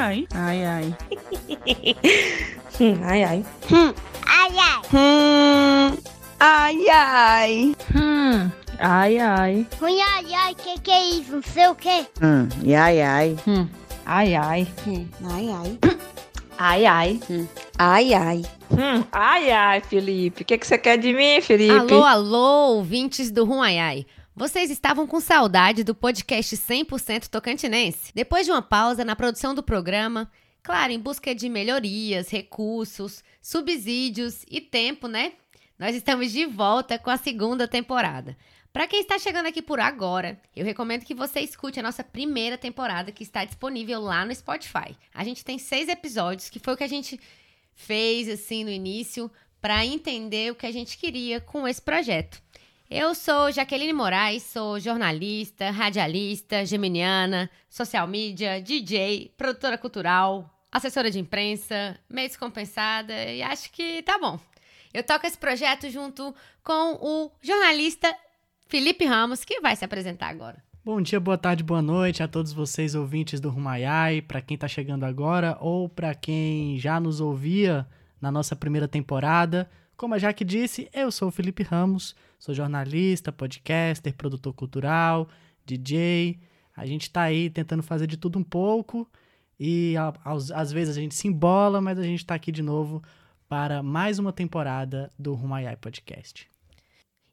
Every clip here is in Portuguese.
ai. Ai, ai. Hum, ai, ai. Hum, ai, ai. Hum, ai, ai. Hum, ai, ai. Hum, ai, ai, que que é isso? Não sei o que. Hum, e ai, ai. Hum, ai, ai. Hum, ai, ai. Ai, ai. Hum, ai, ai. Hum, ai, ai, Felipe. O que, que você quer de mim, Felipe? Alô, alô, ouvintes do Rum Ai Ai. Vocês estavam com saudade do podcast 100% tocantinense? Depois de uma pausa na produção do programa, claro, em busca de melhorias, recursos, subsídios e tempo, né? Nós estamos de volta com a segunda temporada. Para quem está chegando aqui por agora, eu recomendo que você escute a nossa primeira temporada que está disponível lá no Spotify. A gente tem seis episódios, que foi o que a gente fez assim no início para entender o que a gente queria com esse projeto. Eu sou Jaqueline Moraes, sou jornalista, radialista, geminiana, social media, DJ, produtora cultural, assessora de imprensa, meio descompensada e acho que tá bom. Eu toco esse projeto junto com o jornalista Felipe Ramos, que vai se apresentar agora. Bom dia, boa tarde, boa noite a todos vocês ouvintes do Rumaiai, para quem está chegando agora ou para quem já nos ouvia na nossa primeira temporada. Como a Jaque disse, eu sou o Felipe Ramos, sou jornalista, podcaster, produtor cultural, DJ. A gente está aí tentando fazer de tudo um pouco e às, vezes a gente se embola, mas a gente está aqui de novo para mais uma temporada do Rumaiai Podcast.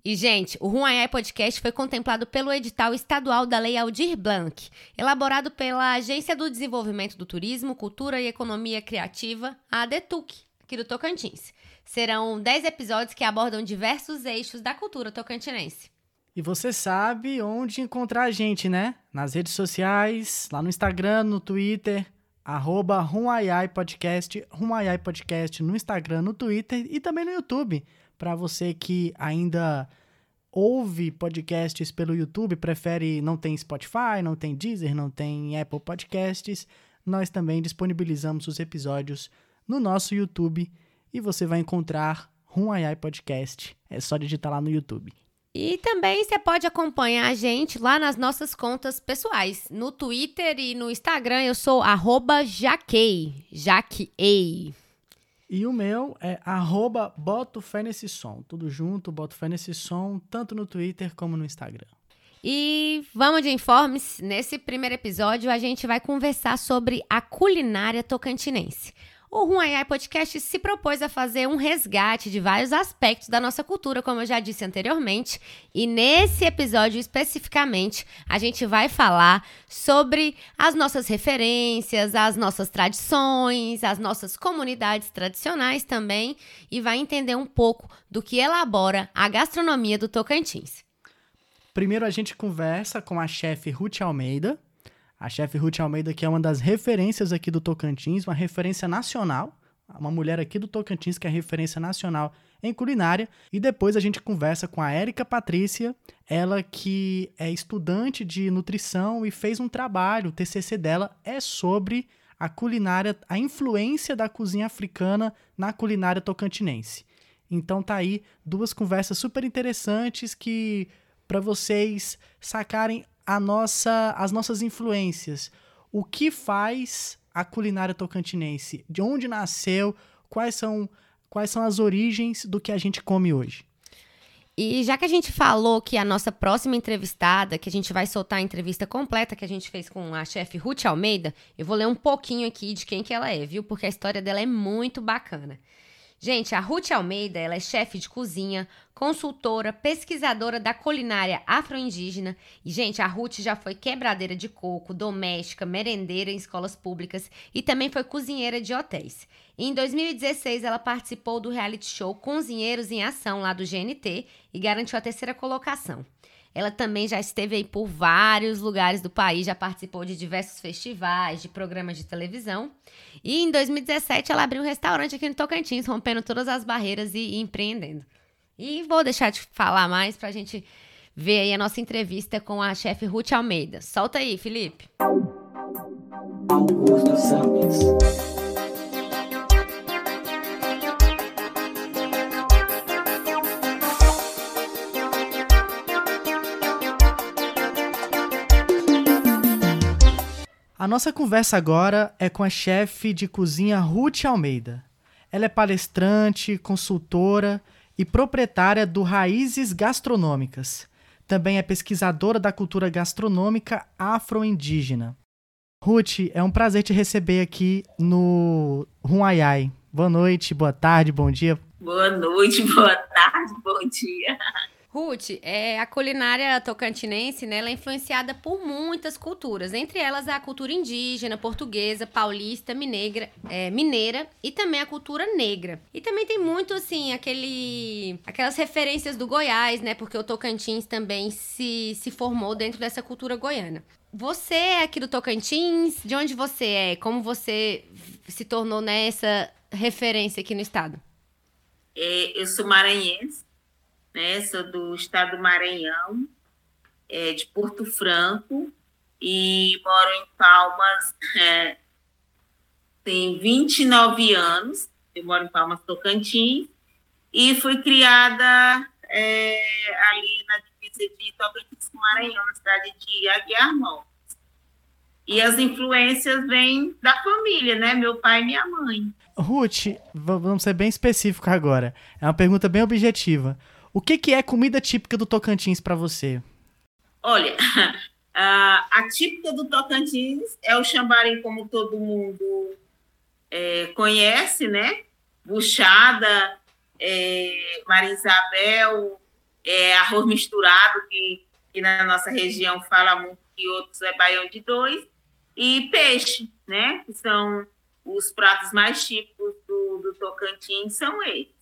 E, gente, o Ruaiai Podcast foi contemplado pelo edital estadual da Lei Aldir Blanc, elaborado pela Agência do Desenvolvimento do Turismo, Cultura e Economia Criativa, a ADETUC, aqui do Tocantins. Serão 10 episódios que abordam diversos eixos da cultura tocantinense. E você sabe onde encontrar a gente, né? Nas redes sociais, lá no Instagram, no Twitter, arroba Rumaiai Podcast, Rumaiai Podcast no Instagram, no Twitter e também no YouTube. Para você que ainda ouve podcasts pelo YouTube, prefere, não tem Spotify, não tem Deezer, não tem Apple Podcasts, nós também disponibilizamos os episódios no nosso YouTube e você vai encontrar Rumaiai Podcast. É só digitar lá no YouTube. E também você pode acompanhar a gente lá nas nossas contas pessoais. No Twitter e no Instagram eu sou arroba Jaquei, Jaquei. E o meu é arroba Boto Fé Nesse Som. Tudo junto, Boto Fé Nesse Som, tanto no Twitter como no Instagram. E vamos de informes. Nesse primeiro episódio, a gente vai conversar sobre a culinária tocantinense. O Ruaiai Podcast se propôs a fazer um resgate de vários aspectos da nossa cultura, como eu já disse anteriormente, e nesse episódio especificamente a gente vai falar sobre as nossas referências, as nossas tradições, as nossas comunidades tradicionais também, e vai entender um pouco do que elabora a gastronomia do Tocantins. Primeiro a gente conversa com a chefe Ruth Almeida, a chefe Ruth Almeida, que é uma das referências aqui do Tocantins, uma referência nacional, uma mulher aqui do Tocantins que é referência nacional em culinária. E depois a gente conversa com a Érica Patrícia, ela que é estudante de nutrição e fez um trabalho, o TCC dela é sobre a culinária, a influência da cozinha africana na culinária tocantinense. Então tá aí duas conversas super interessantes que para vocês sacarem a nossa, as nossas influências. O que faz a culinária tocantinense? De onde nasceu? Quais são, quais são as origens do que a gente come hoje? E já que a gente falou que a nossa próxima entrevistada, que a gente vai soltar a entrevista completa que a gente fez com a chefe Ruth Almeida, eu vou ler um pouquinho aqui de quem que ela é, viu? Porque a história dela é muito bacana. Gente, a Ruth Almeida, ela é chefe de cozinha, consultora, pesquisadora da culinária afro-indígena. E, gente, a Ruth já foi quebradeira de coco, doméstica, merendeira em escolas públicas e também foi cozinheira de hotéis. em 2016, ela participou do reality show Cozinheiros em Ação, lá do GNT, e garantiu a terceira colocação. Ela também já esteve aí por vários lugares do país, já participou de diversos festivais, de programas de televisão. E em 2017 ela abriu um restaurante aqui no Tocantins, rompendo todas as barreiras e, e empreendendo. E vou deixar de falar mais para a gente ver aí a nossa entrevista com a chefe Ruth Almeida. Solta aí, Felipe. Augusto Santos. A nossa conversa agora é com a chefe de cozinha Ruth Almeida. Ela é palestrante, consultora e proprietária do Raízes Gastronômicas. Também é pesquisadora da cultura gastronômica afro-indígena. Ruth, é um prazer te receber aqui no Ruaiai. Boa noite, boa tarde, bom dia. Boa noite, boa tarde, bom dia. Ruth, é, a culinária tocantinense né, ela é influenciada por muitas culturas, entre elas a cultura indígena, portuguesa, paulista, mineira, é, mineira e também a cultura negra. E também tem muito, assim, aquele, aquelas referências do Goiás, né? Porque o Tocantins também se, se formou dentro dessa cultura goiana. Você é aqui do Tocantins? De onde você é? Como você se tornou nessa referência aqui no estado? É, eu sou maranhense, né? Sou do estado do Maranhão, é, de Porto Franco, e moro em Palmas é, tem 29 anos. Eu moro em Palmas, Tocantins, e fui criada é, ali na divisa de Tocantins com Maranhão, na cidade de Aguiar Montes. E as influências vêm da família, né? Meu pai e minha mãe. Ruth, vamos ser bem específico agora. É uma pergunta bem objetiva. O que, que é comida típica do Tocantins para você? Olha, a, típica do Tocantins é o chambari, como todo mundo é, conhece, né? Buchada, é, Maria Isabel, é, arroz misturado, que, que na nossa região fala muito, e outros é baião de dois, e peixe, né? Que são os pratos mais típicos do, do Tocantins, são eles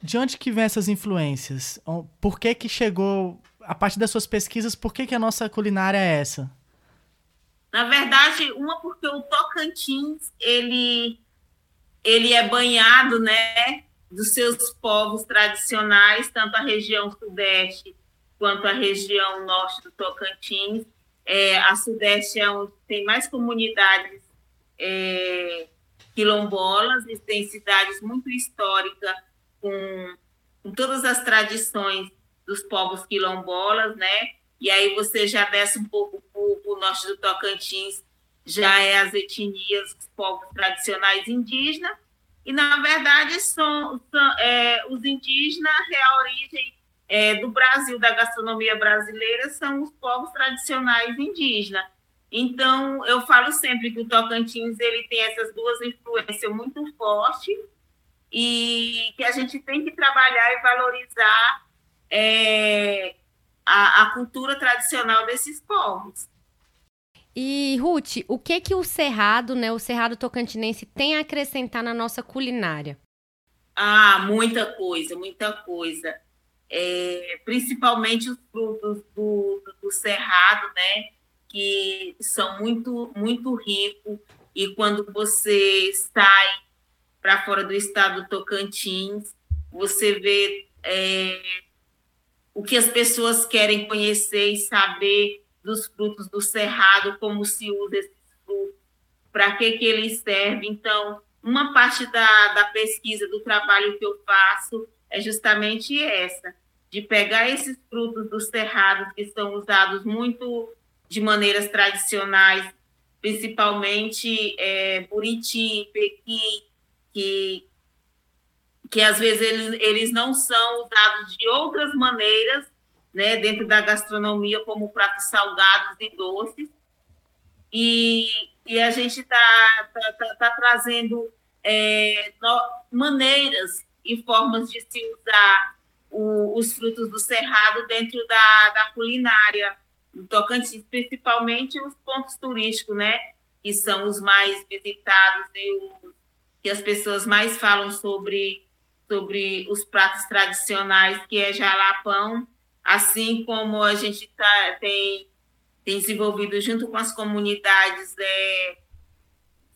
de onde que vem essas influências? Por que que chegou, a partir das suas pesquisas, por que que a nossa culinária é essa? Na verdade, uma porque o Tocantins, ele, ele é banhado, né, dos seus povos tradicionais, tanto a região sudeste quanto a região norte do Tocantins. É, a sudeste é onde tem mais comunidades é, quilombolas e tem cidades muito históricas com, com todas as tradições dos povos quilombolas, né? E aí você já desce um pouco para o norte do Tocantins, já é as etnias, os povos tradicionais indígenas, e na verdade são, são é, os indígenas, a origem é, do Brasil, da gastronomia brasileira, são os povos tradicionais indígenas. Então, eu falo sempre que o Tocantins ele tem essas duas influências muito fortes, e que a gente tem que trabalhar e valorizar é, a, a, cultura tradicional desses povos. E, Ruth, o que que o Cerrado, né, o Cerrado Tocantinense, tem a acrescentar na nossa culinária? Ah, muita coisa, muita coisa. É, principalmente os frutos do, do, do, Cerrado, né, que são muito, muito ricos. E quando você sai para fora do estado do Tocantins, você vê é, o que as pessoas querem conhecer e saber dos frutos do cerrado, como se usa esses frutos, para que, que eles servem. Então, uma parte da, da pesquisa, do trabalho que eu faço, é justamente essa, de pegar esses frutos dos cerrados que são usados muito de maneiras tradicionais, principalmente é, buriti, pequi, que, que às vezes eles, eles não são usados de outras maneiras né, dentro da gastronomia, como pratos salgados e doces. E, e a gente está tá, tá, tá, trazendo é, no, maneiras e formas de se usar o, os frutos do cerrado dentro da, da culinária do Tocantins, principalmente os pontos turísticos, né? Que são os mais visitados e que as pessoas mais falam sobre, sobre os pratos tradicionais, que é jalapão, assim como a gente tá, tem, tem desenvolvido junto com as comunidades é,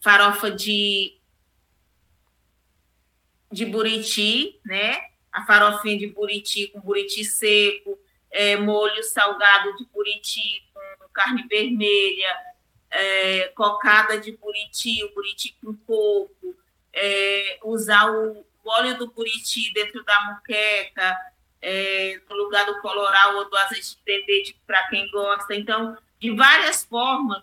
farofa de, de buriti, né? A farofinha de buriti com buriti seco, é, molho salgado de buriti com carne vermelha, é, cocada de buriti, o buriti com coco, é, usar o, óleo do buriti dentro da muqueca, é, no lugar do coloral ou do azeite de dendê, para quem gosta. Então, de várias formas,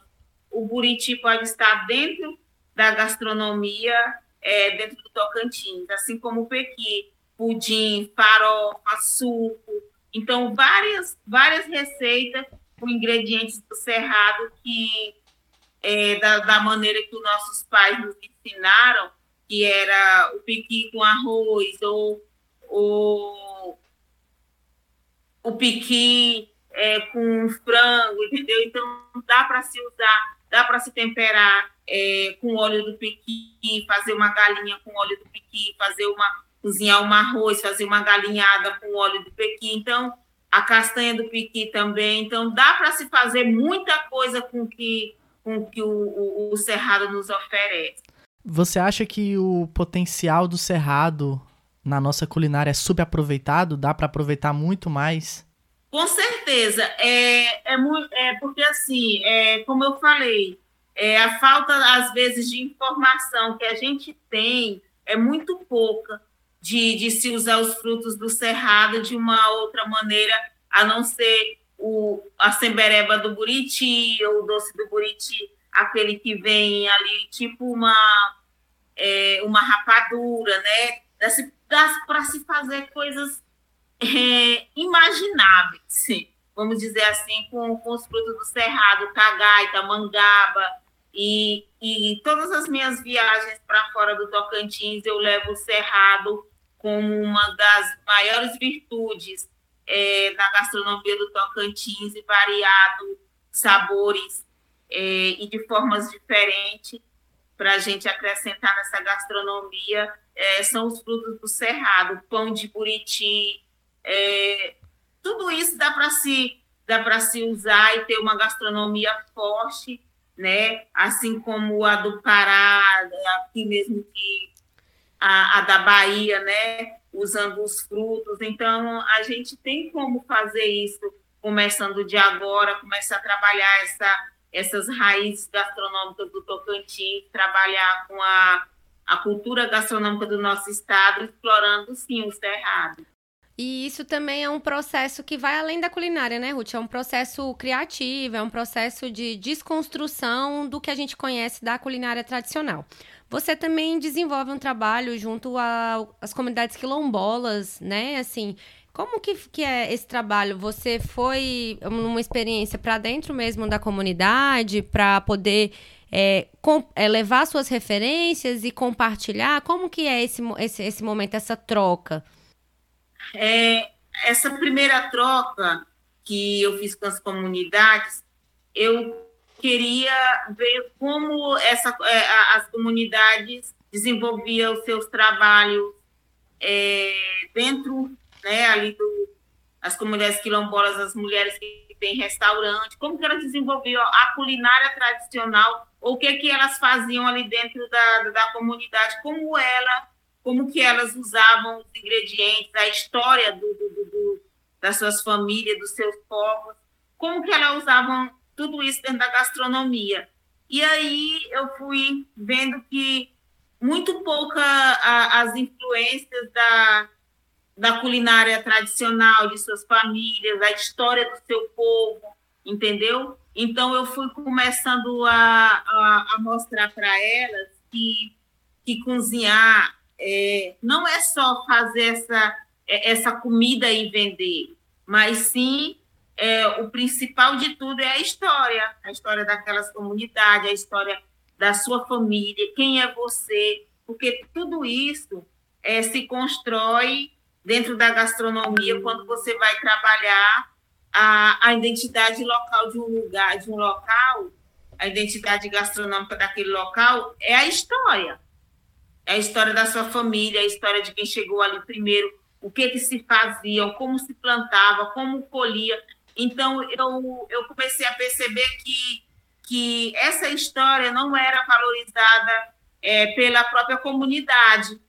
o buriti pode estar dentro da gastronomia, é, dentro do Tocantins, assim como o pequi, pudim, farofa, suco. Então, várias, várias receitas com ingredientes do cerrado que, é, da, da maneira que os nossos pais nos ensinaram, que era o piqui com arroz, ou, ou o piqui é, com frango, entendeu? Então, dá para se usar, dá para se temperar é, com óleo do piqui, fazer uma galinha com óleo do piqui, fazer uma cozinhar um arroz, fazer uma galinhada com óleo do piqui. Então, a castanha do piqui também. Então, dá para se fazer muita coisa com que, com que o, o, o Cerrado nos oferece. Você acha que o potencial do Cerrado na nossa culinária é subaproveitado? Dá para aproveitar muito mais? Com certeza. É, é, é porque, assim, é, como eu falei, é, a falta, às vezes, de informação que a gente tem é muito pouca de, de se usar os frutos do cerrado de uma outra maneira, a não ser o, a sembereba do buriti, ou o doce do buriti, aquele que vem ali, tipo uma, é, uma rapadura, né? Para se fazer coisas é, imagináveis, vamos dizer assim, com, com os frutos do cerrado, cagaita, mangaba, e, e todas as minhas viagens para fora do Tocantins eu levo o cerrado como uma das maiores virtudes é, da gastronomia do Tocantins e variado sabores é, e de formas diferentes para a gente acrescentar nessa gastronomia é, são os frutos do cerrado, pão de buriti, é, tudo isso dá para se dá para se usar e ter uma gastronomia forte, né? Assim como a do Pará, aqui mesmo que a, a da Bahia, né? Usando os frutos. Então a gente tem como fazer isso começando de agora, começar a trabalhar essa, essas raízes gastronômicas do Tocantins, trabalhar com a, a cultura gastronômica do nosso estado, explorando sim o cerrado. E isso também é um processo que vai além da culinária, né, Ruth? É um processo criativo, é um processo de desconstrução do que a gente conhece da culinária tradicional. Você também desenvolve um trabalho junto às comunidades quilombolas, né? Assim, como que, que é esse trabalho? Você foi numa experiência para dentro mesmo da comunidade, para poder é, com, é, levar suas referências e compartilhar? Como que é esse, esse, esse momento, essa troca? É, essa primeira troca que eu fiz com as comunidades, eu queria ver como essa, é, as comunidades desenvolviam os seus trabalhos é, dentro né, ali do, as comunidades quilombolas, as mulheres que têm restaurante, como que elas desenvolviam a culinária tradicional, o que que elas faziam ali dentro da, da comunidade, como ela como que elas usavam os ingredientes, a história do, do, do, das suas famílias, dos seus povos, como que elas usavam tudo isso dentro da gastronomia. E aí eu fui vendo que muito pouca a, as influências da, da culinária tradicional de suas famílias, a história do seu povo, entendeu? Então eu fui começando a, a, a mostrar para elas que, que cozinhar é, não é só fazer essa, é, essa comida e vender, mas sim é, o principal de tudo é a história, a história daquelas comunidades, a história da sua família, quem é você, porque tudo isso é, se constrói dentro da gastronomia quando você vai trabalhar a, a identidade local de um lugar, de um local, a identidade gastronômica daquele local é a história é a história da sua família, é a história de quem chegou ali primeiro, o que que se fazia, como se plantava, como colhia. Então, eu, eu comecei a perceber que, que essa história não era valorizada é, pela própria comunidade.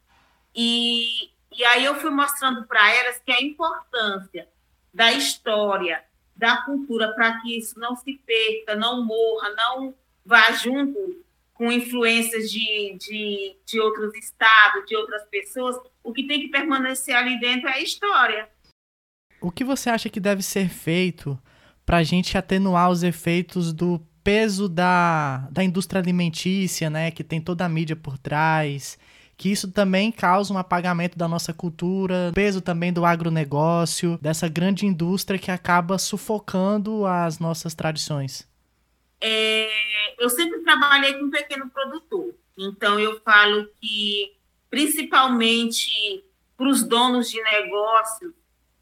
E, e aí eu fui mostrando para elas que a importância da história, da cultura, para que isso não se perca, não morra, não vá junto com influências de, de, de outros estados, de outras pessoas, o que tem que permanecer ali dentro é a história. O que você acha que deve ser feito para a gente atenuar os efeitos do peso da, da indústria alimentícia, né, que tem toda a mídia por trás, que isso também causa um apagamento da nossa cultura, peso também do agronegócio, dessa grande indústria que acaba sufocando as nossas tradições? É, eu sempre trabalhei com pequeno produtor, então eu falo que, principalmente para os donos de negócios,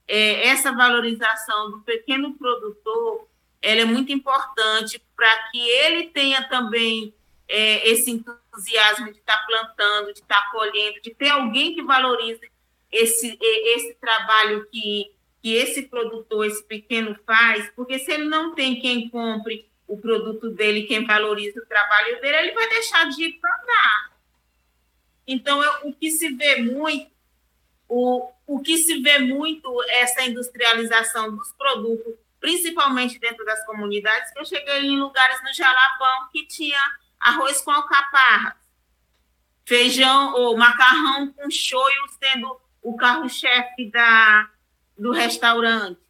é, essa valorização do pequeno produtor ela é muito importante para que ele tenha também é, esse entusiasmo de estar tá plantando, de estar tá colhendo, de ter alguém que valorize esse, esse trabalho que, que esse produtor, esse pequeno faz, porque se ele não tem quem compre o produto dele, quem valoriza o trabalho dele, ele vai deixar de plantar. Então, eu, o que se vê muito, o, o que se vê muito essa industrialização dos produtos principalmente dentro das comunidades, que eu cheguei em lugares no Jalapão que tinha arroz com alcaparra, feijão ou macarrão com choio sendo o carro-chefe da, do restaurante.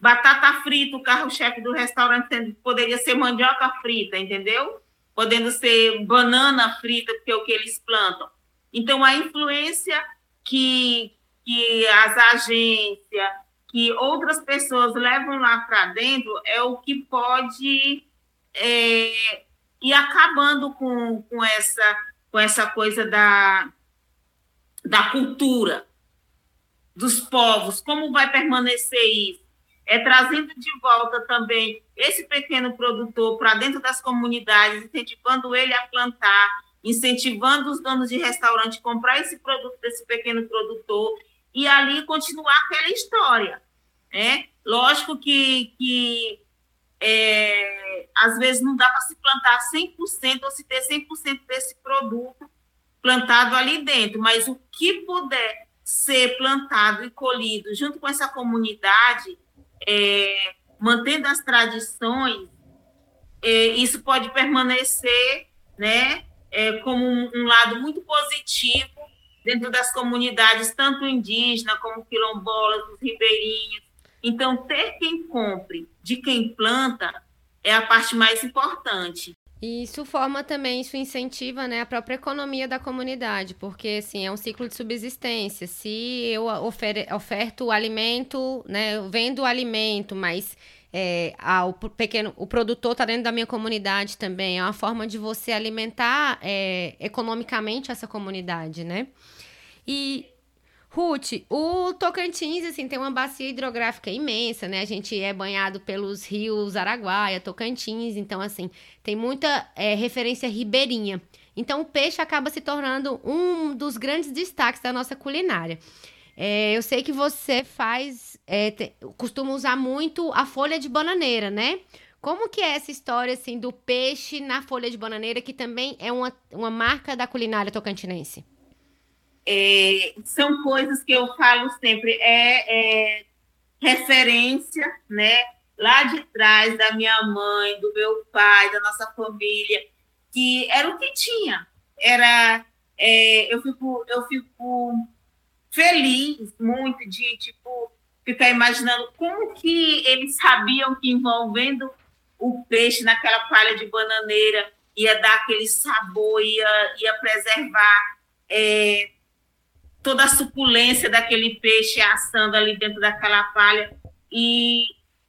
Batata frita, o carro-chefe do restaurante sendo, poderia ser mandioca frita, entendeu? Podendo ser banana frita, porque é o que eles plantam. Então, a influência que, que as agências, que outras pessoas levam lá para dentro é o que pode é, ir acabando com, com, essa, com essa coisa da, da cultura dos povos. Como vai permanecer isso? É trazendo de volta também esse pequeno produtor para dentro das comunidades, incentivando ele a plantar, incentivando os donos de restaurante a comprar esse produto desse pequeno produtor e ali continuar aquela história. Né? Lógico que, que é, às vezes não dá para se plantar 100% ou se ter 100% desse produto plantado ali dentro, mas o que puder ser plantado e colhido junto com essa comunidade, é, mantendo as tradições, é, isso pode permanecer né, é, como um, um, lado muito positivo dentro das comunidades, tanto indígenas como quilombolas, os ribeirinhos, então, ter quem compre de quem planta é a parte mais importante. E isso forma também, isso incentiva né, a própria economia da comunidade, porque assim, é um ciclo de subsistência. Se eu ofer oferto o alimento, né, eu vendo o alimento, mas é, o pequeno, o produtor está dentro da minha comunidade também, é uma forma de você alimentar é, economicamente essa comunidade, né? E Ruth, o Tocantins, assim, tem uma bacia hidrográfica imensa, né? A gente é banhado pelos rios Araguaia, Tocantins, então, assim, tem muita é, referência ribeirinha. Então, o peixe acaba se tornando um dos grandes destaques da nossa culinária. É, eu sei que você faz, é, te, costuma usar muito a folha de bananeira, né? Como que é essa história, assim, do peixe na folha de bananeira, que também é uma, uma marca da culinária tocantinense? É, são coisas que eu falo sempre, é, é, referência, né? Lá de trás da minha mãe, do meu pai, da nossa família, que era o que tinha. Era, é, eu fico, eu fico feliz muito de tipo ficar imaginando como que eles sabiam que envolvendo o peixe naquela palha de bananeira ia dar aquele sabor, ia, ia preservar é, toda a suculência daquele peixe assando ali dentro daquela palha. E,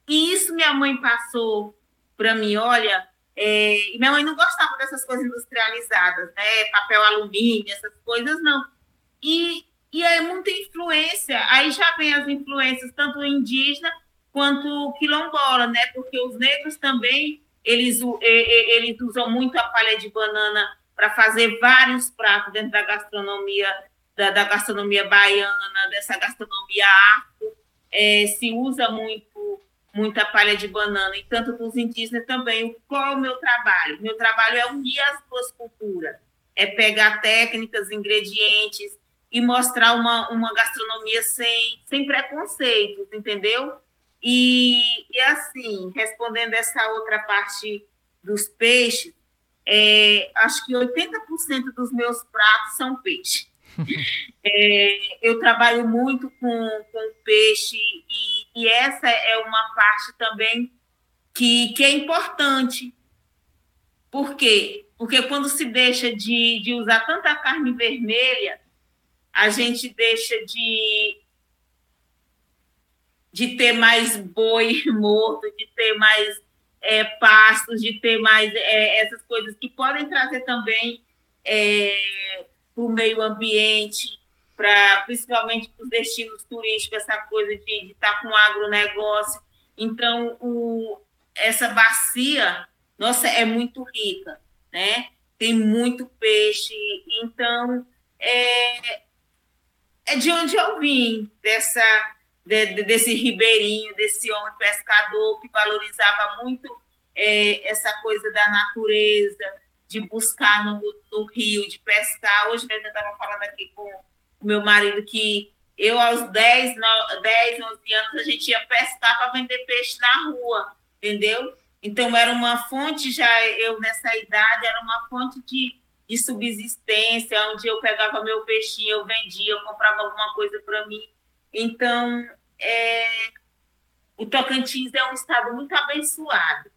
e isso minha mãe passou para mim, olha, é, e minha mãe não gostava dessas coisas industrializadas, né? Papel alumínio, essas coisas, não. E, e é muita influência, aí já vem as influências, tanto indígena quanto quilombola, né? Porque os negros também, eles, eles usam muito a palha de banana para fazer vários pratos dentro da gastronomia da, da gastronomia baiana, dessa gastronomia afro, é, se usa muito muita palha de banana, e tanto dos indígenas também. Qual é o meu trabalho? Meu trabalho é unir as duas culturas, é pegar técnicas, ingredientes e mostrar uma, uma gastronomia sem, sem preconceitos, entendeu? E, e assim, respondendo essa outra parte dos peixes, é, acho que 80% dos meus pratos são peixe. É, eu trabalho muito com, com peixe e, e, essa é uma parte também que, que é importante, Por quê? Porque quando se deixa de, de usar tanta carne vermelha, a gente deixa de, de ter mais boi morto, de ter mais é, pastos, de ter mais é, essas coisas que podem trazer também é, para o meio ambiente, para principalmente para os destinos turísticos, essa coisa de estar tá com agronegócio. Então, o, essa bacia, nossa, é muito rica, né? Tem muito peixe, então é, é de onde eu vim, dessa, de, desse ribeirinho, desse homem pescador que valorizava muito é, essa coisa da natureza, de buscar no, no rio, de pescar. Hoje mesmo eu estava falando aqui com o meu marido que eu, aos 10, 10 11 anos, a gente ia pescar para vender peixe na rua, entendeu? Então, era uma fonte, já eu nessa idade, era uma fonte de, de subsistência, onde eu pegava meu peixinho, eu vendia, eu comprava alguma coisa para mim. Então, é, o Tocantins é um estado muito abençoado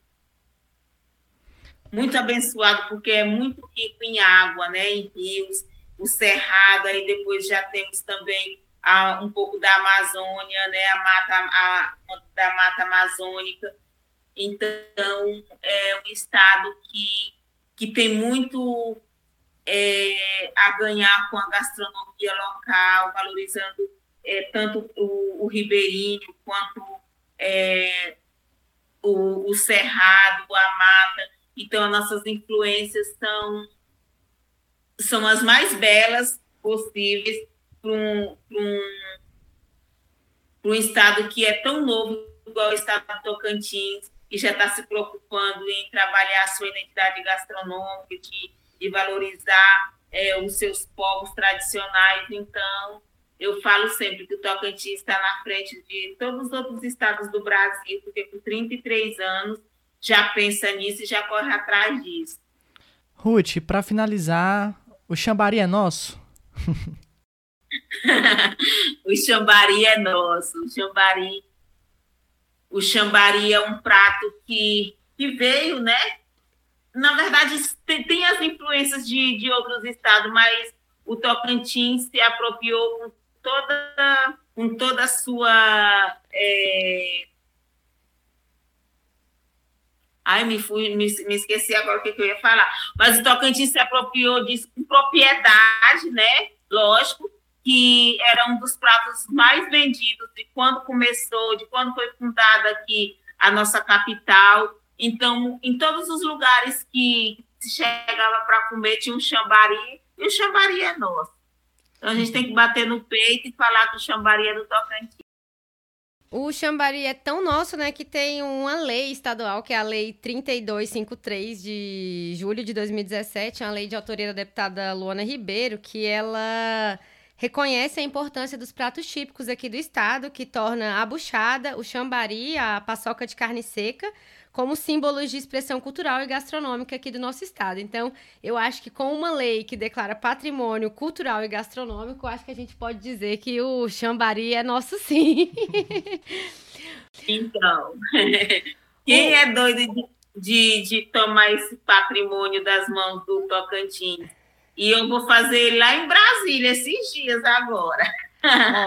muito abençoado, porque é muito rico em água, né, em rios, o Cerrado, aí depois já temos também a, um pouco da Amazônia, né, a mata, a, da mata amazônica. Então, é um estado que, que tem muito é, a ganhar com a gastronomia local, valorizando é, tanto o, o ribeirinho quanto é, o, o cerrado, a mata. Então, as nossas influências são, são as mais belas possíveis para um, um, um estado que é tão novo igual o estado do Tocantins, que já está se preocupando em trabalhar a sua identidade gastronômica, de, de valorizar é, os seus povos tradicionais. Então, eu falo sempre que o Tocantins está na frente de todos os outros estados do Brasil, porque por 33 anos já pensa nisso e já corre atrás disso. Ruth, para finalizar, o chambari é nosso? o chambari é nosso. O chambari, o chambari é um prato que, que veio, né? Na verdade, tem, tem as influências de, de outros estados, mas o Tocantins se apropriou com toda, com toda a sua é, Ai, me, fui, me, me esqueci agora o que, que, eu ia falar. Mas o Tocantins se apropriou disso com propriedade, né? Lógico, que era um dos pratos mais vendidos de quando começou, de quando foi fundada aqui a nossa capital. Então, em todos os lugares que se chegava para comer, tinha um chambari, e o chambari é nosso. Então, a gente tem que bater no peito e falar que o chambari é do Tocantins. O Xambari é tão nosso, né, que tem uma lei estadual, que é a Lei 3253 de julho de 2017, uma lei de autoria da deputada Luana Ribeiro, que ela reconhece a importância dos pratos típicos aqui do estado, que torna a buchada, o chambari, a paçoca de carne seca, como símbolos de expressão cultural e gastronômica aqui do nosso estado. Então, eu acho que com uma lei que declara patrimônio cultural e gastronômico, acho que a gente pode dizer que o Xambari é nosso sim. Então, quem é doido de, de, de tomar esse patrimônio das mãos do Tocantins? E eu vou fazer lá em Brasília esses dias agora.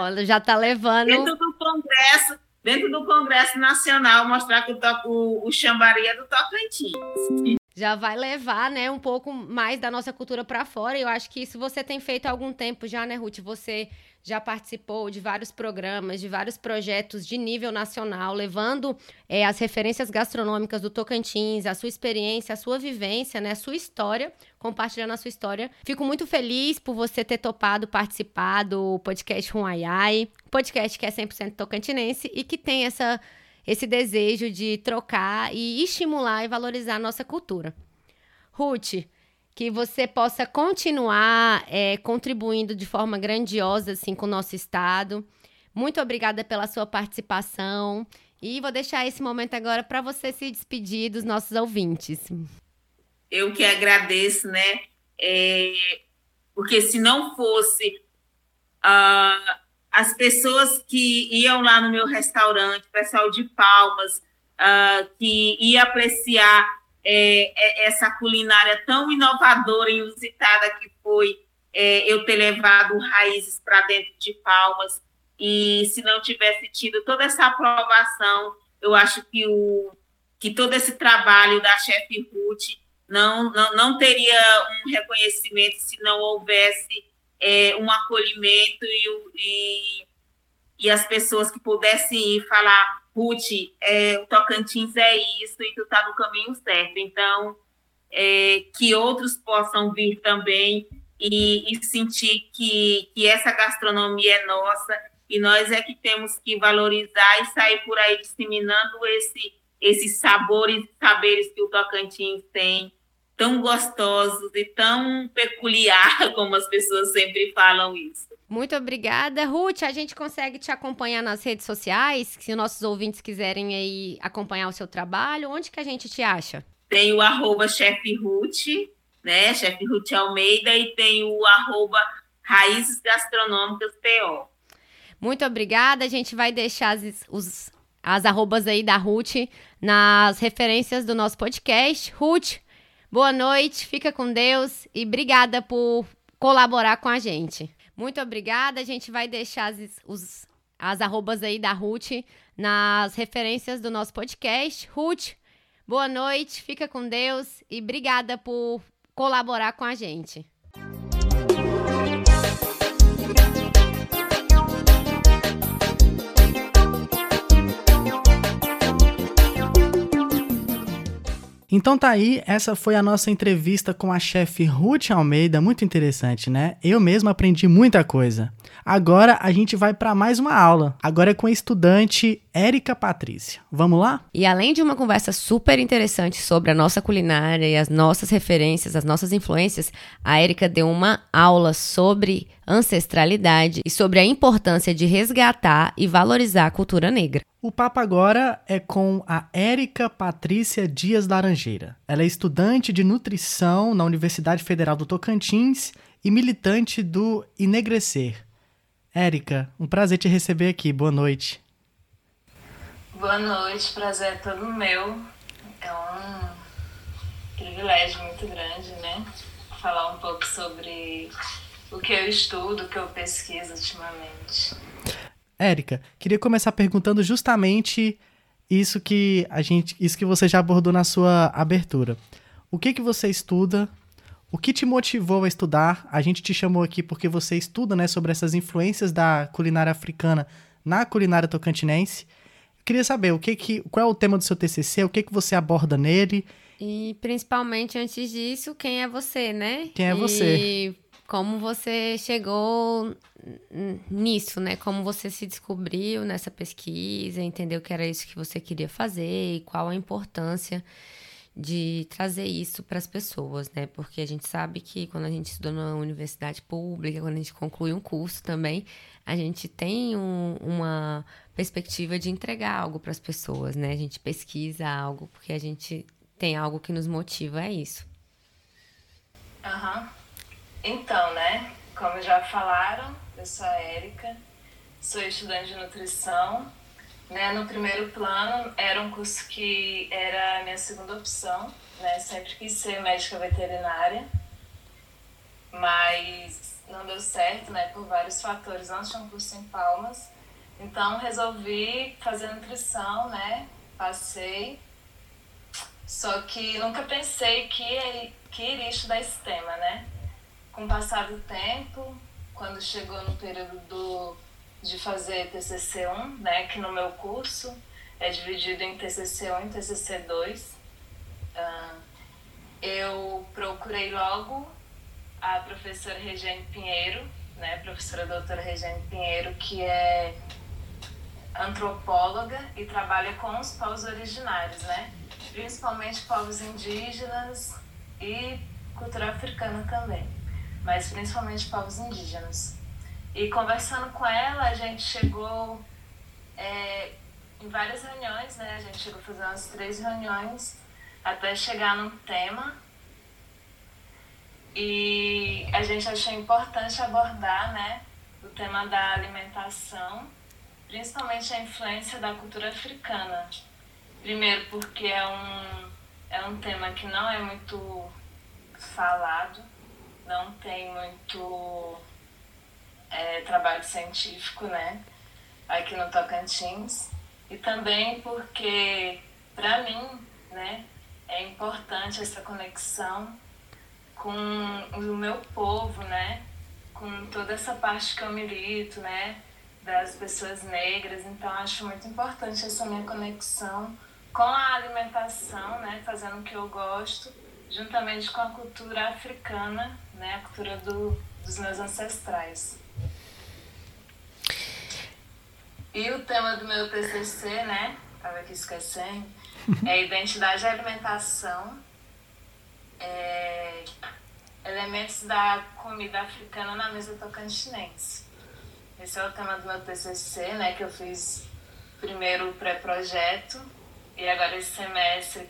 Olha, já está levando. Dentro do Congresso, dentro do Congresso Nacional, mostrar que o, o, o Xambari é do Tocantins. Já vai levar, né, um pouco mais da nossa cultura para fora. E eu acho que isso você tem feito há algum tempo já, né, Ruth? Você já participou de vários programas, de vários projetos de nível nacional, levando é, as referências gastronômicas do Tocantins, a sua experiência, a sua vivência, né, a sua história, compartilhando a sua história. Fico muito feliz por você ter topado participar do podcast Ruaiai, podcast que é 100% tocantinense e que tem essa, esse desejo de trocar e estimular e valorizar a nossa cultura. Ruth, que você possa continuar é, contribuindo de forma grandiosa assim, com o nosso Estado. Muito obrigada pela sua participação. E vou deixar esse momento agora para você se despedir dos nossos ouvintes. Eu que agradeço, né? É, porque se não fosse uh, as pessoas que iam lá no meu restaurante, pessoal de Palmas, uh, que ia apreciar é, é, essa culinária tão inovadora e inusitada que foi é, eu ter levado raízes para dentro de Palmas. E se não tivesse tido toda essa aprovação, eu acho que, o, que todo esse trabalho da chefe Ruth não, não, não teria um reconhecimento se não houvesse é, um acolhimento e, e, e, as pessoas que pudessem ir falar, Ruth, é, o Tocantins é isso e tu está no caminho certo. Então, é, que outros possam vir também e, e sentir que, que essa gastronomia é nossa e nós é que temos que valorizar e sair por aí disseminando esse, esses sabores saberes que o Tocantins tem, tão gostosos e tão peculiar, como as pessoas sempre falam isso. Muito obrigada. Ruth, a gente consegue te acompanhar nas redes sociais? Se nossos ouvintes quiserem aí acompanhar o seu trabalho, onde que a gente te acha? Tem o arroba chefe Ruth, né? Chefe Ruth Almeida, e tem o arroba Raízes Gastronômicas PO. Muito obrigada. A gente vai deixar as, os, as arrobas aí da Ruth nas referências do nosso podcast. Ruth, boa noite, fica com Deus e obrigada por colaborar com a gente. Muito obrigada. A gente vai deixar as, os, as arrobas aí da Ruth nas referências do nosso podcast. Ruth, boa noite, fica com Deus e obrigada por colaborar com a gente. Então tá aí, essa foi a nossa entrevista com a chefe Ruth Almeida, muito interessante, né? Eu mesmo aprendi muita coisa. Agora a gente vai para mais uma aula. Agora é com a estudante Érica Patrícia. Vamos lá? E além de uma conversa super interessante sobre a nossa culinária e as nossas referências, as nossas influências, a Érica deu uma aula sobre ancestralidade e sobre a importância de resgatar e valorizar a cultura negra. O papo agora é com a Érica Patrícia Dias Laranjeira. Ela é estudante de nutrição na Universidade Federal do Tocantins e militante do Enegrecer. Érica, um prazer te receber aqui. Boa noite. Boa noite, prazer é todo meu. É um privilégio muito grande, né? Falar um pouco sobre o que eu estudo, o que eu pesquiso ultimamente. Érica, queria começar perguntando justamente isso que a gente, isso que você já abordou na sua abertura. O que que você estuda? O que te motivou a estudar? A gente te chamou aqui porque você estuda, né, sobre essas influências da culinária africana na culinária tocantinense. Eu queria saber o que que, qual é o tema do seu TCC, o que que você aborda nele? E principalmente antes disso, quem é você, né? Quem é você? E como você chegou nisso, né? Como você se descobriu nessa pesquisa, entendeu que era isso que você queria fazer e qual a importância de trazer isso para as pessoas, né? Porque a gente sabe que quando a gente estuda na universidade pública, quando a gente conclui um curso também, a gente tem um, uma perspectiva de entregar algo para as pessoas, né? A gente pesquisa algo porque a gente tem algo que nos motiva a isso. Aham. Uhum. Então, né? Como já falaram, eu sou a Érica, sou estudante de nutrição. Né? No primeiro plano, era um curso que era a minha segunda opção, né? Sempre quis ser médica veterinária, mas não deu certo, né? Por vários fatores. Não tinha um curso em Palmas. Então, resolvi fazer nutrição, né? Passei. Só que nunca pensei que, que iria estudar esse tema, né? com o passar do tempo, quando chegou no período do, de fazer TCC1, né, que no meu curso é dividido em TCC1 e TCC2, uh, eu procurei logo a professora Regiane Pinheiro, né, professora doutora Regiane Pinheiro, que é antropóloga e trabalha com os povos originários, né, principalmente povos indígenas e cultura africana também mas principalmente povos indígenas. E conversando com ela, a gente chegou é, em várias reuniões, né? A gente chegou a fazer umas três reuniões até chegar num tema. E a gente achou importante abordar, né, o tema da alimentação, principalmente a influência da cultura africana. Primeiro porque é um é um tema que não é muito falado, não tem muito é, trabalho científico, né? Aqui no Tocantins. E também porque, para mim, né, é importante essa conexão com o meu povo, né? Com toda essa parte que eu milito, né? Das pessoas negras. Então, acho muito importante essa minha conexão com a alimentação, né? Fazendo o que eu gosto, juntamente com a cultura africana, né? A cultura do, dos meus ancestrais. E o tema do meu TCC, né? Tava aqui esquecendo. É identidade e alimentação. É, elementos da comida africana na mesa tocantinense. Esse é o tema do meu TCC, né? Que eu fiz primeiro o pré-projeto e agora esse semestre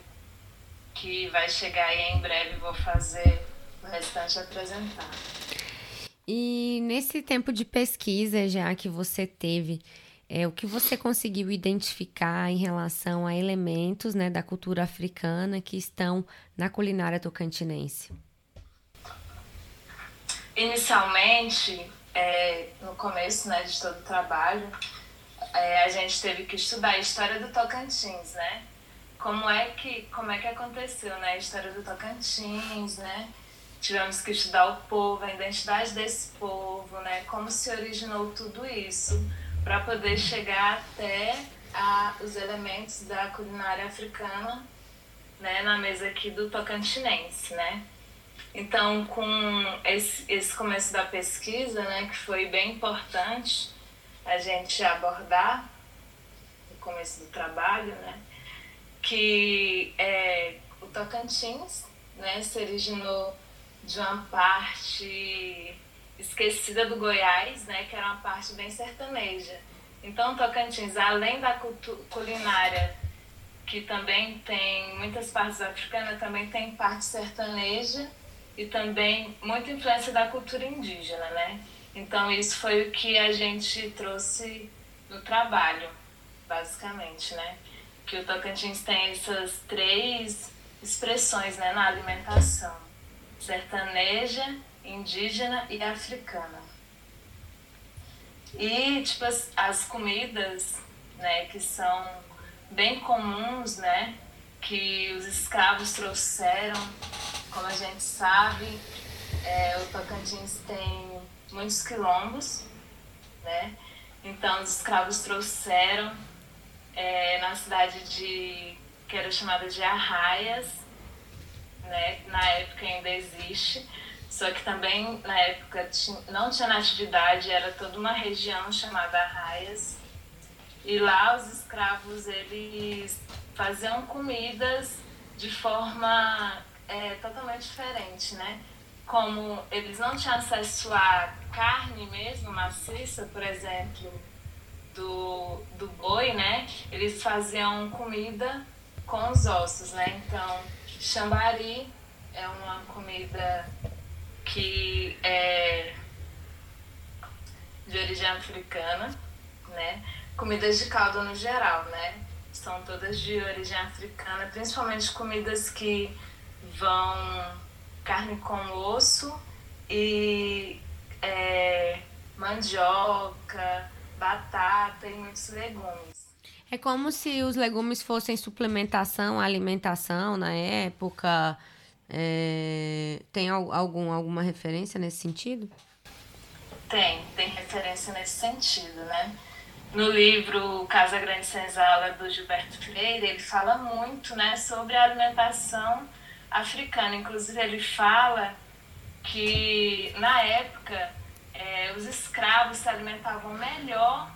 que vai chegar aí em breve vou fazer o restante apresentar. E nesse tempo de pesquisa já que você teve, é, o que você conseguiu identificar em relação a elementos né, da cultura africana que estão na culinária tocantinense? Inicialmente, é, no começo né, de todo o trabalho, é, a gente teve que estudar a história do Tocantins, né? Como é que, como é que aconteceu né, a história do Tocantins, né? Tivemos que estudar o povo, a identidade desse povo, né? Como se originou tudo isso para poder chegar até a, os elementos da culinária africana né, na mesa aqui do Tocantinense, né? Então, com esse, esse começo da pesquisa, né, que foi bem importante a gente abordar no começo do trabalho, né, que é, o Tocantins né, se originou de uma parte esquecida do Goiás, né, que era uma parte bem sertaneja. Então, Tocantins, além da culinária, que também tem muitas partes africanas, também tem parte sertaneja e também muita influência da cultura indígena, né? Então, isso foi o que a gente trouxe no trabalho, basicamente, né? Que o Tocantins tem essas três expressões né, na alimentação: sertaneja, indígena e africana. E, tipo, as, as comidas, né, que são bem comuns, né, que os escravos trouxeram, como a gente sabe, é, o Tocantins tem muitos quilombos, né, então os escravos trouxeram é, na cidade de, que era chamada de Arraias, né, na época ainda existe, só que também na época não tinha natividade, era toda uma região chamada Arraias. E lá os escravos eles faziam comidas de forma é, totalmente diferente, né? Como eles não tinham acesso a carne mesmo, maciça, por exemplo, do, do boi, né? Eles faziam comida com os ossos, né? Então, chambari é uma comida que é de origem africana, né? Comidas de caldo no geral, né? São todas de origem africana, principalmente comidas que vão carne com osso e é, mandioca, batata e muitos legumes. É como se os legumes fossem suplementação alimentação na época, é, tem algum, alguma referência nesse sentido? Tem, tem referência nesse sentido, né? No livro Casa Grande Senzala, do Gilberto Freire, ele fala muito né, sobre a alimentação africana. Inclusive, ele fala que, na época, é, os escravos se alimentavam melhor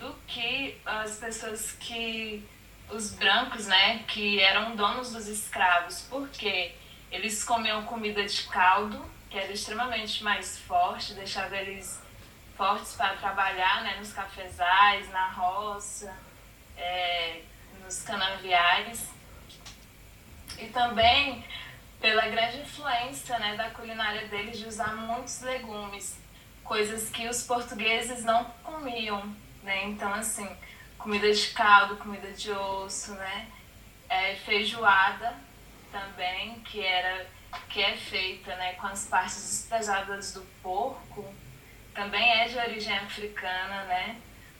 do que as pessoas que... os brancos, né, que eram donos dos escravos. Por quê? Eles comiam comida de caldo, que era extremamente mais forte, deixava eles fortes para trabalhar né, nos cafezais, na roça, é, nos canaviais. E também pela grande influência né, da culinária deles de usar muitos legumes, coisas que os portugueses não comiam. Né? Então, assim, comida de caldo, comida de osso, né? É, feijoada também, que era que é feita né, com as partes despejadas do porco, também é de origem africana, né?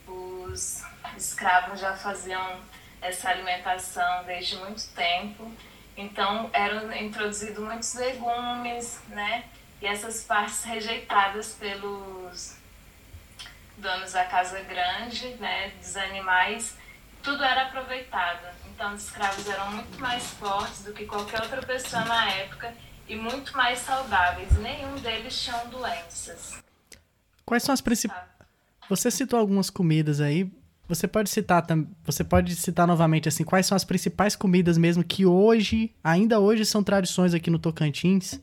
Os escravos já faziam essa alimentação desde muito tempo. Então, eram introduzidos muitos legumes, né? E essas partes rejeitadas pelos donos da casa grande, né? Dos animais, tudo era aproveitado. Então, os escravos eram muito mais fortes do que qualquer outra pessoa na época e muito mais saudáveis. Nenhum deles tinham doenças. Quais são as principais. Você citou algumas comidas aí. Você pode citar você pode citar novamente assim quais são as principais comidas mesmo que hoje, ainda hoje são tradições aqui no Tocantins?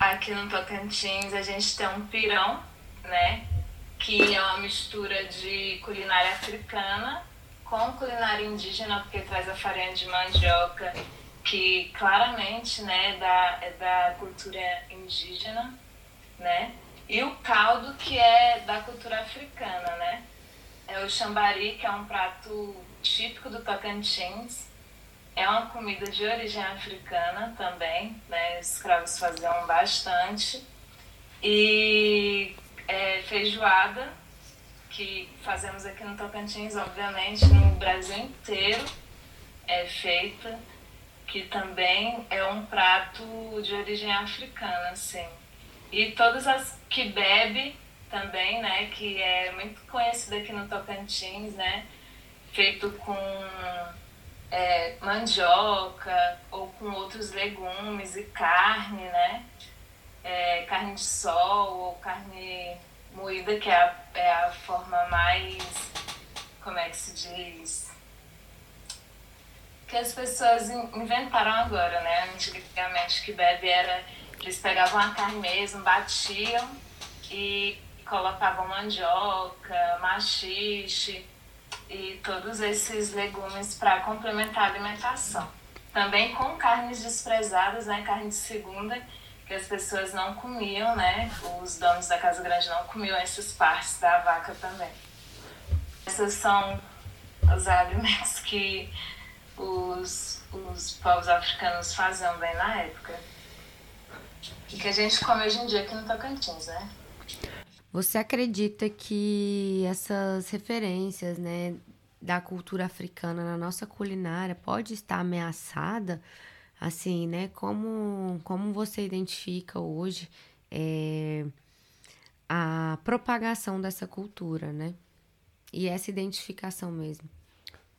Aqui no Tocantins a gente tem um pirão, né, que é uma mistura de culinária africana com culinária indígena, porque traz a farinha de mandioca, que claramente, né, é da, é da cultura indígena, né? E o caldo, que é da cultura africana, né? É o chambari, que é um prato típico do Tocantins. É uma comida de origem africana também, né? Os escravos faziam bastante. E é, feijoada, que fazemos aqui no Tocantins, obviamente, no Brasil inteiro é feita, que também é um prato de origem africana, assim. E todas as que bebe também, né, que é muito conhecida aqui no Tocantins, né, feito com é, mandioca ou com outros legumes e carne, né, é, carne de sol ou carne moída, que é a, é a forma mais, como é que se diz, que as pessoas inventaram agora, né, antigamente que bebe era eles pegavam a carne mesmo, batiam e colocavam mandioca, machixe e todos esses legumes para complementar a alimentação. Também com carnes desprezadas, né, carne de segunda, que as pessoas não comiam, né? Os donos da casa grande não comiam essas partes da vaca também. Esses são os alimentos que os, os povos africanos faziam bem na época que a gente come hoje em dia aqui no Tocantins, né? Você acredita que essas referências, né, da cultura africana na nossa culinária pode estar ameaçada? Assim, né? Como, como você identifica hoje é, a propagação dessa cultura, né? E essa identificação mesmo.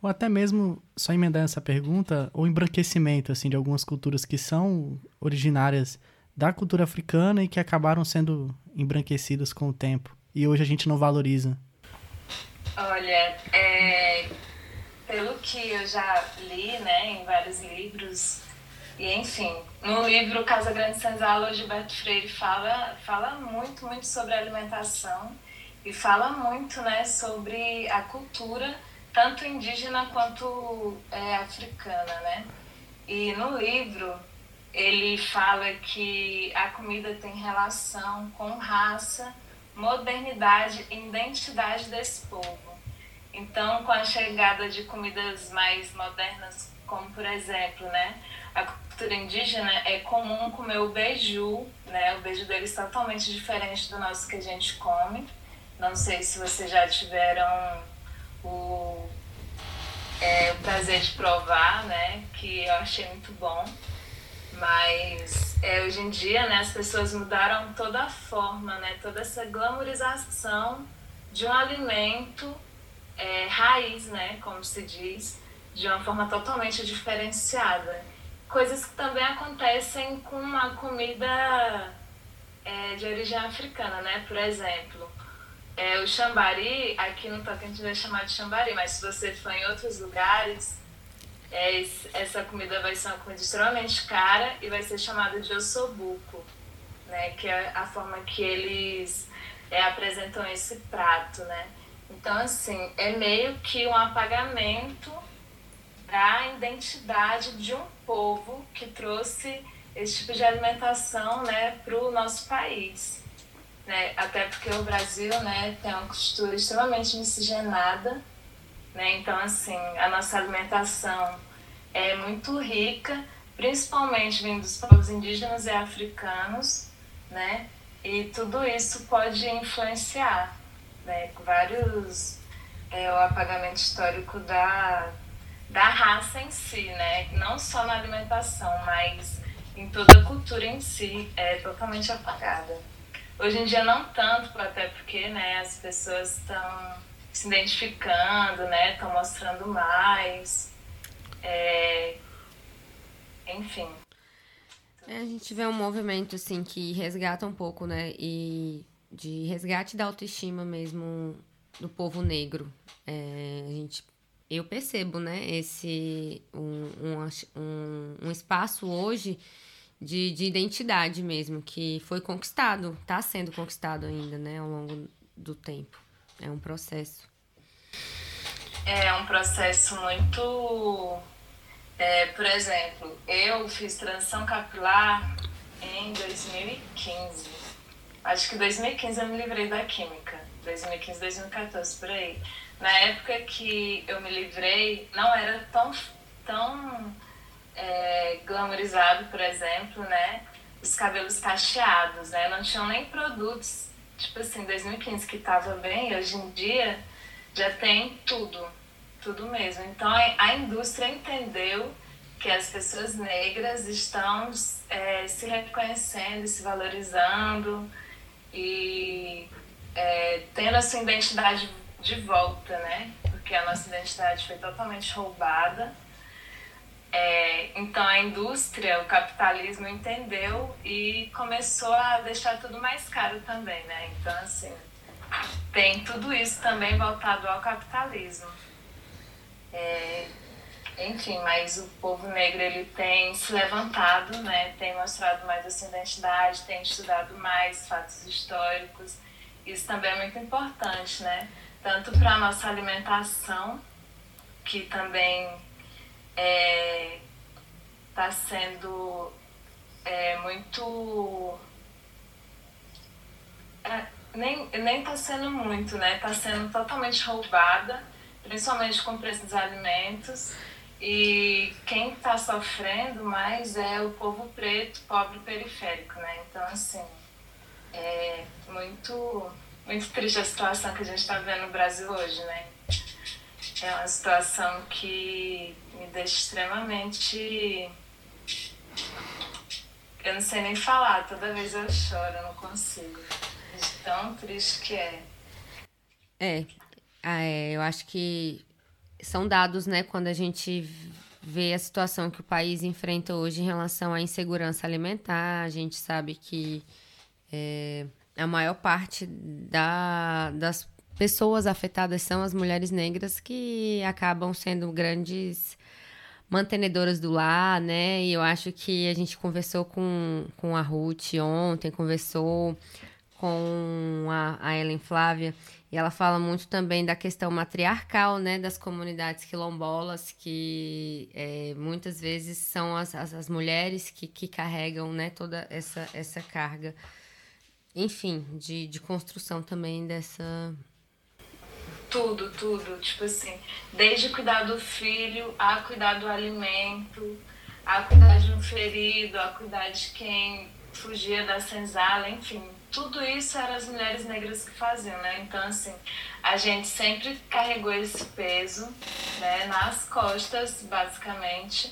Ou até mesmo, só emendar essa pergunta, o embranquecimento, assim, de algumas culturas que são originárias da cultura africana e que acabaram sendo embranquecidas com o tempo. E hoje a gente não valoriza. Olha, é, pelo que eu já li, né, em vários livros, e enfim, no livro Casa Grande Senzala, o Gilberto Freire fala, fala muito, muito sobre alimentação e fala muito, né, sobre a cultura, tanto indígena quanto é, africana, né. E no livro ele fala que a comida tem relação com raça, modernidade e identidade desse povo. Então, com a chegada de comidas mais modernas, como por exemplo, né, a cultura indígena é comum comer o beiju, né? O beiju deles é totalmente diferente do nosso que a gente come. Não sei se vocês já tiveram o, é, o prazer de provar, né? Que eu achei muito bom. Mas é, hoje em dia, né, as pessoas mudaram toda a forma, né, toda essa glamorização de um alimento é, raiz, né, como se diz, de uma forma totalmente diferenciada. Coisas que também acontecem com uma comida é, de origem africana, né? Por exemplo, é, o chambari, aqui no Tocantins é chamado de chambari, mas se você for em outros lugares, é, essa comida vai ser uma comida extremamente cara e vai ser chamada de ossobuco, né? Que é a forma que eles é, apresentam esse prato, né? Então, assim, é meio que um apagamento da identidade de um povo que trouxe esse tipo de alimentação, né, para o nosso país. Né? Até porque o Brasil, né, tem uma cultura extremamente miscigenada, né? Então, assim, a nossa alimentação é muito rica, principalmente vindo dos povos indígenas e africanos, né? E tudo isso pode influenciar, né? Vários é, o apagamento histórico da, da raça em si, né? Não só na alimentação, mas em toda a cultura em si é totalmente apagada. Hoje em dia não tanto, até porque né, as pessoas estão se identificando, né? Estão mostrando mais. É... Enfim. É, a gente vê um movimento assim que resgata um pouco, né? E de resgate da autoestima mesmo do povo negro. É, a gente, eu percebo, né? Esse um, um, um, espaço hoje de, de identidade mesmo que foi conquistado, está sendo conquistado ainda, né? Ao longo do tempo. É um processo. É um processo muito. É, por exemplo, eu fiz transição capilar em 2015. Acho que 2015 eu me livrei da química. 2015, 2014, por aí. Na época que eu me livrei, não era tão, tão é, glamourizado, por exemplo, né? Os cabelos cacheados, né? Não tinham nem produtos, tipo assim, 2015 que tava bem, hoje em dia já tem tudo, tudo mesmo. Então a indústria entendeu que as pessoas negras estão é, se reconhecendo, se valorizando e é, tendo a sua identidade de volta, né? Porque a nossa identidade foi totalmente roubada. É, então a indústria, o capitalismo entendeu e começou a deixar tudo mais caro também, né? Então, assim, tem tudo isso também voltado ao capitalismo. É, enfim, mas o povo negro ele tem se levantado, né? Tem mostrado mais a sua identidade, tem estudado mais fatos históricos. Isso também é muito importante, né? Tanto para a nossa alimentação, que também está é, tá sendo é, muito. É, nem está sendo muito, né? Está sendo totalmente roubada, principalmente com o preço dos alimentos. E quem está sofrendo mais é o povo preto, pobre periférico, né? Então, assim, é muito, muito triste a situação que a gente está vendo no Brasil hoje, né? É uma situação que me deixa extremamente. Eu não sei nem falar, toda vez eu choro, eu não consigo. De tão triste que é. É, é, eu acho que são dados, né, quando a gente vê a situação que o país enfrenta hoje em relação à insegurança alimentar, a gente sabe que é, a maior parte da, das pessoas afetadas são as mulheres negras que acabam sendo grandes mantenedoras do lar, né? E eu acho que a gente conversou com, com a Ruth ontem, conversou com a, a Ellen Flávia, e ela fala muito também da questão matriarcal, né, das comunidades quilombolas, que é, muitas vezes são as, as, as, mulheres que, que carregam, né, toda essa, essa carga enfim, de, de construção também dessa. Tudo, tudo. Tipo assim, desde cuidar do filho, a cuidar do alimento, a cuidar de um ferido, a cuidar de quem fugia da senzala, enfim. Tudo isso eram as mulheres negras que faziam, né? Então, assim, a gente sempre carregou esse peso né, nas costas, basicamente.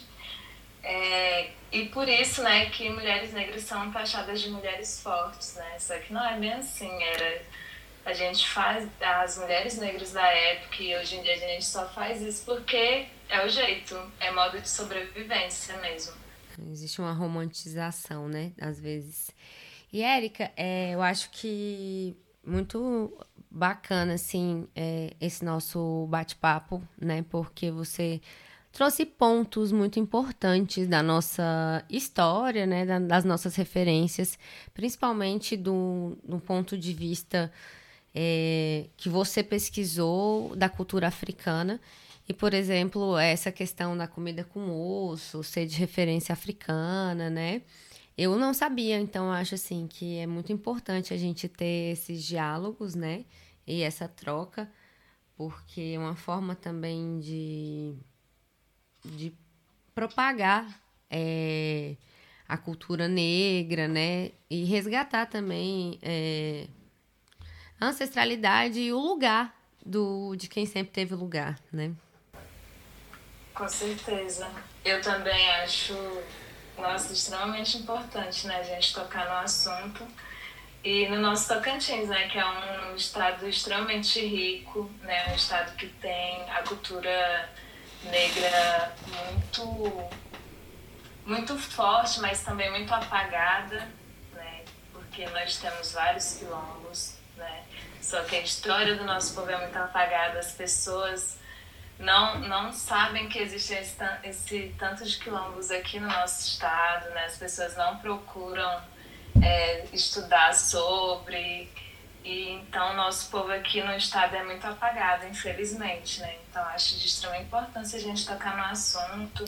É, e por isso, né, que mulheres negras são taxadas de mulheres fortes, né? Só que não é bem assim, era a gente faz as mulheres negras da época e hoje em dia a gente só faz isso porque é o jeito, é modo de sobrevivência mesmo. Existe uma romantização, né, às vezes. E Érica, é, eu acho que muito bacana assim é, esse nosso bate-papo, né? Porque você trouxe pontos muito importantes da nossa história, né, das nossas referências, principalmente do, do ponto de vista é, que você pesquisou da cultura africana. E, por exemplo, essa questão da comida com osso, ser de referência africana, né? Eu não sabia, então acho assim que é muito importante a gente ter esses diálogos, né? E essa troca, porque é uma forma também de de propagar é, a cultura negra, né? E resgatar também é, a ancestralidade e o lugar do, de quem sempre teve lugar, né? Com certeza. Eu também acho, nossa, extremamente importante, né, a gente tocar no assunto. E no nosso Tocantins, né, que é um estado extremamente rico, né, um estado que tem a cultura negra muito muito forte, mas também muito apagada, né, porque nós temos vários quilombos, né, só que a história do nosso povo é muito apagada, as pessoas não, não sabem que existe esse, esse tanto de quilombos aqui no nosso estado, né? As pessoas não procuram é, estudar sobre. E então nosso povo aqui no estado é muito apagado, infelizmente, né? Então acho de extrema importância a gente tocar no assunto,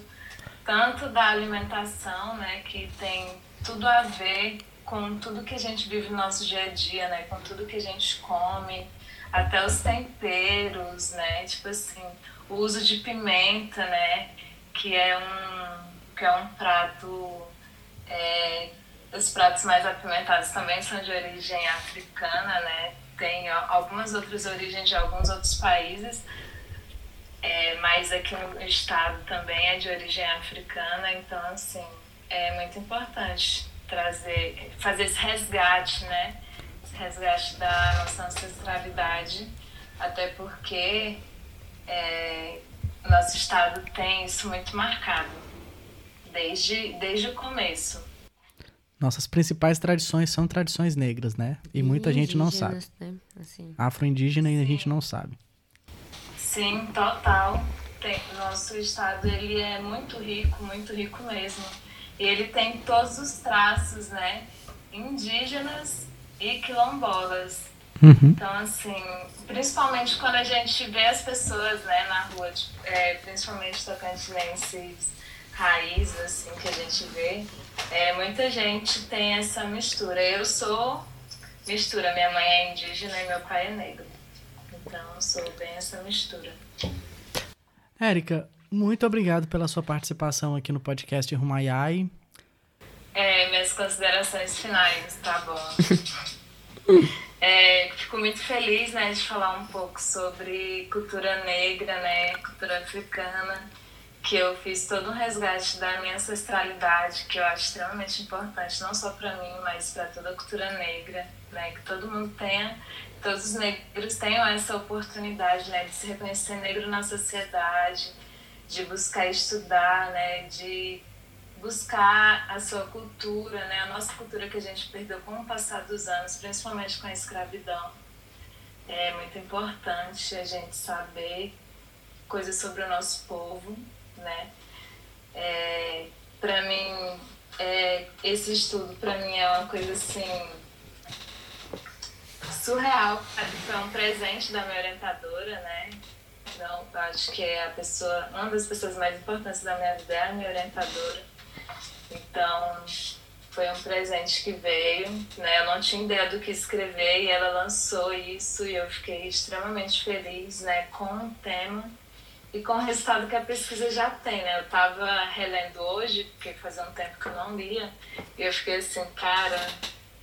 tanto da alimentação, né? Que tem tudo a ver com tudo que a gente vive no nosso dia a dia, né? Com tudo que a gente come, até os temperos, né? Tipo assim, o uso de pimenta, né? Que é um, que é um prato. É, os pratos mais apimentados também são de origem africana, né? Tem algumas outras origens de alguns outros países, é, mas aqui no estado também é de origem africana, então assim é muito importante trazer, fazer esse resgate, né? Esse resgate da nossa ancestralidade, até porque é, nosso estado tem isso muito marcado desde, desde o começo. Nossas principais tradições são tradições negras, né? E muita gente não sabe. Né? Assim. Afro-indígena e a gente não sabe. Sim, total. Tem, nosso estado ele é muito rico, muito rico mesmo. E ele tem todos os traços, né? Indígenas e quilombolas. Uhum. Então, assim, principalmente quando a gente vê as pessoas né, na rua, tipo, é, principalmente tocantinenses raiz, assim, que a gente vê, é, muita gente tem essa mistura. Eu sou mistura, minha mãe é indígena e meu pai é negro. Então, eu sou bem essa mistura. Érica, muito obrigado pela sua participação aqui no podcast Rumaiai. É, minhas considerações finais, tá bom. É, fico muito feliz né, de falar um pouco sobre cultura negra, né, cultura africana, que eu fiz todo um resgate da minha ancestralidade, que eu acho extremamente importante, não só para mim, mas para toda a cultura negra, né, que todo mundo tenha, todos os negros tenham essa oportunidade né, de se reconhecer negro na sociedade, de buscar estudar, né, de buscar a sua cultura, né, a nossa cultura que a gente perdeu com o passar dos anos, principalmente com a escravidão. É muito importante a gente saber coisas sobre o nosso povo, né? É, para mim, é, esse estudo para mim é uma coisa assim surreal. Foi um presente da minha orientadora, né? Então, eu acho que é a pessoa, uma das pessoas mais importantes da minha vida é a minha orientadora então, foi um presente que veio, né? Eu não tinha ideia do que escrever e ela lançou isso e eu fiquei extremamente feliz, né, com o tema e com o resultado que a pesquisa já tem, né? Eu estava relendo hoje, porque fazia um tempo que eu não lia, e eu fiquei assim, cara,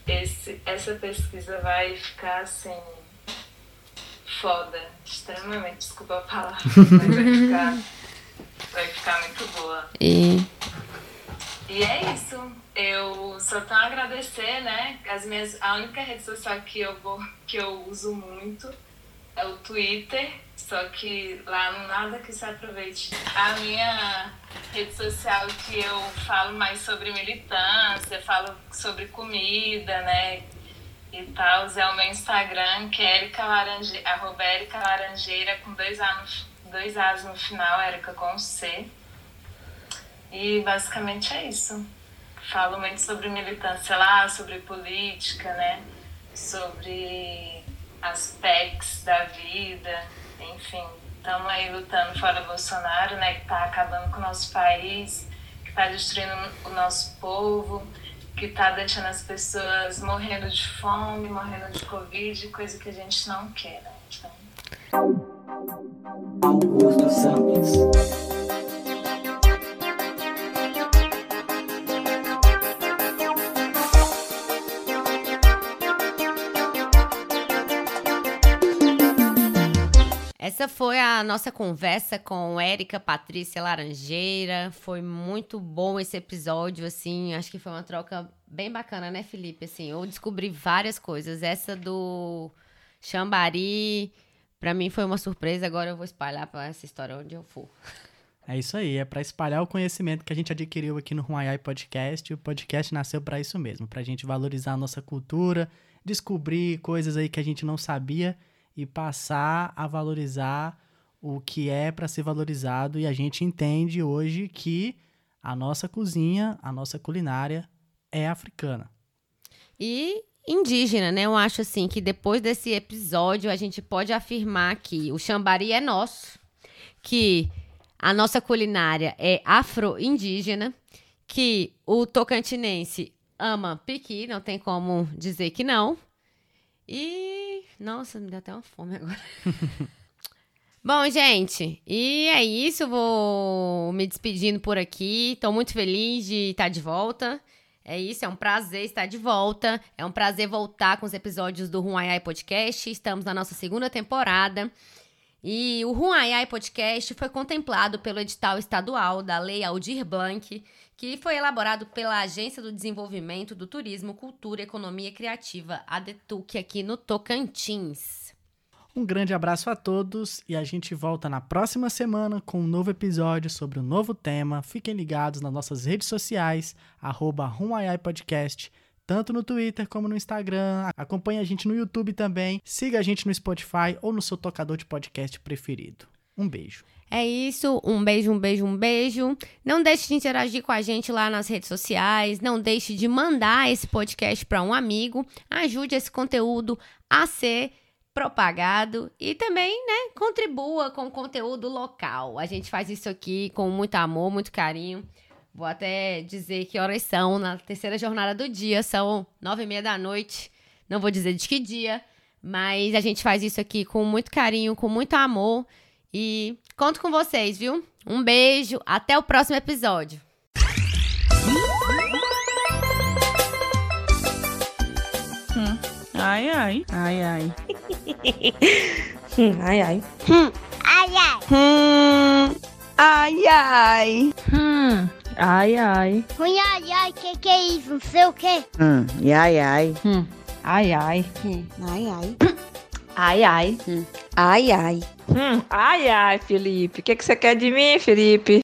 esse, essa pesquisa vai ficar assim foda, extremamente, desculpa a palavra, mas vai ficar, vai ficar muito boa. E e é isso. Eu só tenho a agradecer, né? As minhas, a única rede social que eu, vou, que eu uso muito é o Twitter, só que lá não nada que se aproveite. A minha rede social que eu falo mais sobre militância, falo sobre comida, né? E tal, é o meu Instagram, que é Erika Laranje, arroba Erika Laranjeira, com dois A's, dois A's no final, Erika com C. E basicamente é isso. Falo muito sobre militância lá, sobre política, né? Sobre aspectos da vida, enfim. Estamos aí lutando fora Bolsonaro, né? Que está acabando com o nosso país, que está destruindo o nosso povo, que está deixando as pessoas morrendo de fome, morrendo de Covid, coisa que a gente não quer. Né? Então... Augusto Santos. Foi a nossa conversa com Érica Patrícia Laranjeira. Foi muito bom esse episódio, assim. Acho que foi uma troca bem bacana, né, Felipe? Assim, eu descobri várias coisas. Essa do Xambari, pra mim foi uma surpresa. Agora eu vou espalhar pra essa história onde eu for. É isso aí, é para espalhar o conhecimento que a gente adquiriu aqui no Huayai Podcast. O podcast nasceu para isso mesmo, pra gente valorizar a nossa cultura, descobrir coisas aí que a gente não sabia e passar a valorizar o que é para ser valorizado. E a gente entende hoje que a nossa cozinha, a nossa culinária é africana. E indígena, né? Eu acho assim que depois desse episódio a gente pode afirmar que o Xambari é nosso, que a nossa culinária é afro-indígena, que o tocantinense ama piqui, não tem como dizer que não. E. Nossa, me deu até uma fome agora. Bom, gente, e é isso. Vou me despedindo por aqui. Estou muito feliz de estar de volta. É isso, é um prazer estar de volta. É um prazer voltar com os episódios do Ruaiai Podcast. Estamos na nossa segunda temporada. E o Ruaiai Podcast foi contemplado pelo edital estadual da Lei Aldir Blanc, que foi elaborado pela Agência do Desenvolvimento do Turismo, Cultura e Economia Criativa, a DETUC, aqui no Tocantins. Um grande abraço a todos e a gente volta na próxima semana com um novo episódio sobre um novo tema. Fiquem ligados nas nossas redes sociais, arroba Podcast, tanto no Twitter como no Instagram. Acompanhe a gente no YouTube também. Siga a gente no Spotify ou no seu tocador de podcast preferido. Um beijo. É isso, um beijo, um beijo, um beijo. Não deixe de interagir com a gente lá nas redes sociais, não deixe de mandar esse podcast para um amigo. Ajude esse conteúdo a ser propagado e também, né, contribua com o conteúdo local. A gente faz isso aqui com muito amor, muito carinho. Vou até dizer que horas são na terceira jornada do dia, são nove e meia da noite. Não vou dizer de que dia, mas a gente faz isso aqui com muito carinho, com muito amor. E conto com vocês, viu? Um beijo, até o próximo episódio. Ai, ai. Ai, ai. ai, ai. Ai, ai. Hum, ai, ai. Hum. Ai, ai. Ai, ai, ai, que que é isso? Não sei o quê. Hum, e ai, ai. Hum. Ai, ai. Hum, ai, ai. Ai, ai. Hum, ai, ai. Hum. Ai, ai, Felipe. O que, que você quer de mim, Felipe?